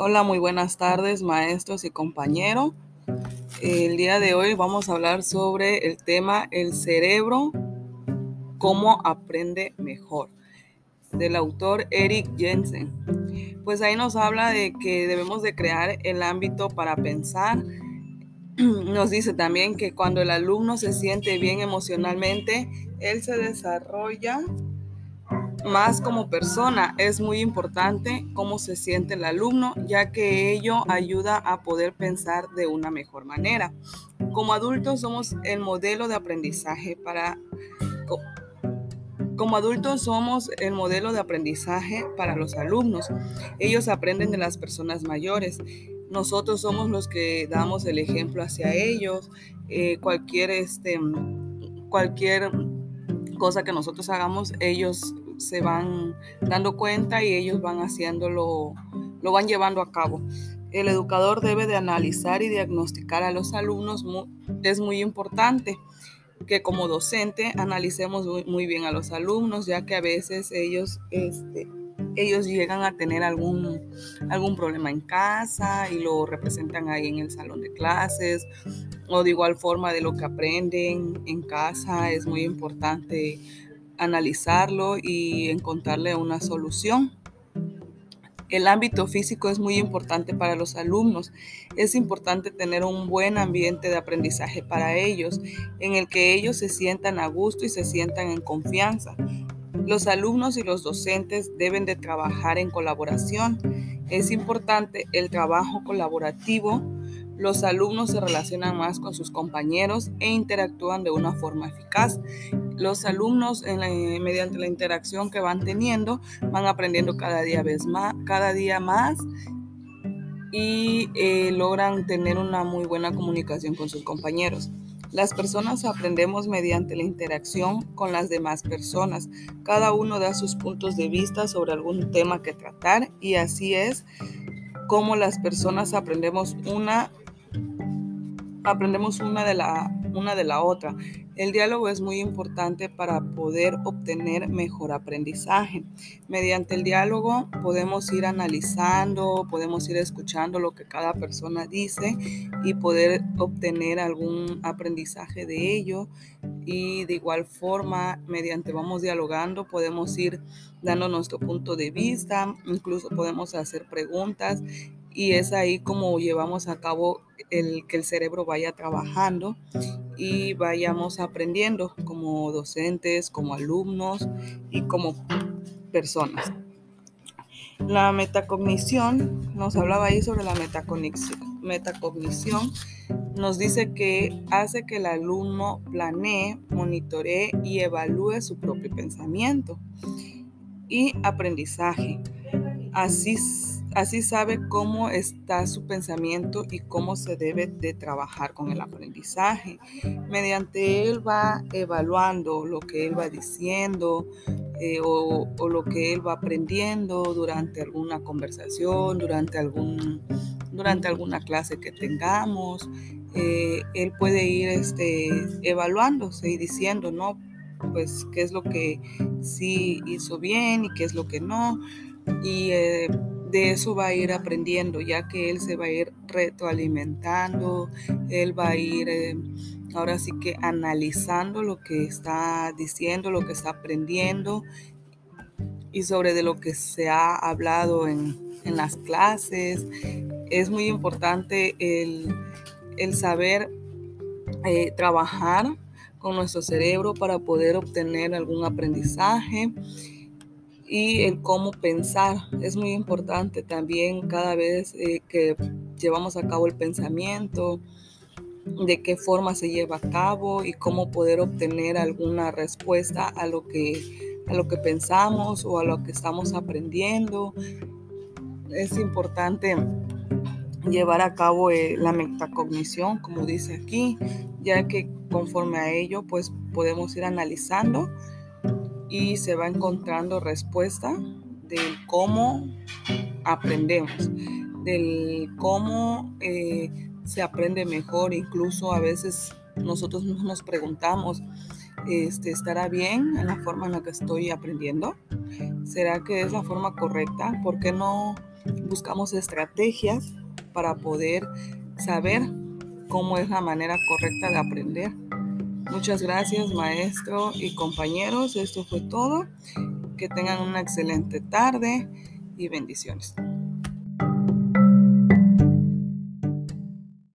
Hola, muy buenas tardes maestros y compañeros. El día de hoy vamos a hablar sobre el tema el cerebro, cómo aprende mejor, del autor Eric Jensen. Pues ahí nos habla de que debemos de crear el ámbito para pensar. Nos dice también que cuando el alumno se siente bien emocionalmente, él se desarrolla más como persona. Es muy importante cómo se siente el alumno, ya que ello ayuda a poder pensar de una mejor manera. Como adultos somos el modelo de aprendizaje para... Como adultos somos el modelo de aprendizaje para los alumnos. Ellos aprenden de las personas mayores. Nosotros somos los que damos el ejemplo hacia ellos. Eh, cualquier, este, cualquier cosa que nosotros hagamos, ellos se van dando cuenta y ellos van haciéndolo, lo van llevando a cabo. El educador debe de analizar y diagnosticar a los alumnos. Es muy importante que como docente analicemos muy bien a los alumnos, ya que a veces ellos, este, ellos llegan a tener algún, algún problema en casa y lo representan ahí en el salón de clases o de igual forma de lo que aprenden en casa. Es muy importante analizarlo y encontrarle una solución. El ámbito físico es muy importante para los alumnos. Es importante tener un buen ambiente de aprendizaje para ellos, en el que ellos se sientan a gusto y se sientan en confianza. Los alumnos y los docentes deben de trabajar en colaboración. Es importante el trabajo colaborativo los alumnos se relacionan más con sus compañeros e interactúan de una forma eficaz. Los alumnos, mediante la interacción que van teniendo, van aprendiendo cada día, más, cada día más y eh, logran tener una muy buena comunicación con sus compañeros. Las personas aprendemos mediante la interacción con las demás personas. Cada uno da sus puntos de vista sobre algún tema que tratar y así es como las personas aprendemos una aprendemos una de la, una de la otra. El diálogo es muy importante para poder obtener mejor aprendizaje. Mediante el diálogo podemos ir analizando, podemos ir escuchando lo que cada persona dice y poder obtener algún aprendizaje de ello. Y de igual forma, mediante vamos dialogando, podemos ir dando nuestro punto de vista, incluso podemos hacer preguntas y es ahí como llevamos a cabo el que el cerebro vaya trabajando y vayamos aprendiendo como docentes, como alumnos y como personas. La metacognición, nos hablaba ahí sobre la metacognición, metacognición, nos dice que hace que el alumno planee, monitoree y evalúe su propio pensamiento y aprendizaje. Así Así sabe cómo está su pensamiento y cómo se debe de trabajar con el aprendizaje. Mediante él va evaluando lo que él va diciendo eh, o, lo que él va aprendiendo durante alguna conversación, durante, algún, durante alguna clase que tengamos. Eh, él puede ir este, evaluándose y diciendo, ¿no? Pues qué es lo que sí hizo bien y qué es lo que no. Y eh, de eso va a ir aprendiendo, ya que él se va a ir retroalimentando, él va a ir eh, ahora sí que analizando lo que está diciendo, lo que está aprendiendo y sobre de lo que se ha hablado en, las clases. Es muy importante el, saber eh, trabajar con nuestro cerebro para poder obtener algún aprendizaje y el cómo pensar. Es muy importante también cada vez eh, que llevamos a cabo el pensamiento, de qué forma se lleva a cabo y cómo poder obtener alguna respuesta a lo que, a lo que pensamos o a lo que estamos aprendiendo. Es importante llevar a cabo eh, la metacognición, como dice aquí, ya que conforme a ello, pues podemos ir analizando y se va encontrando respuesta del cómo aprendemos, del cómo eh, se aprende mejor. Incluso a veces nosotros nos preguntamos, este, ¿estará bien en la forma en la que estoy aprendiendo? ¿Será que es la forma correcta? ¿Por qué no buscamos estrategias para poder saber cómo es la manera correcta de aprender. Muchas gracias maestro y compañeros. Esto fue todo. Que tengan una excelente tarde y bendiciones.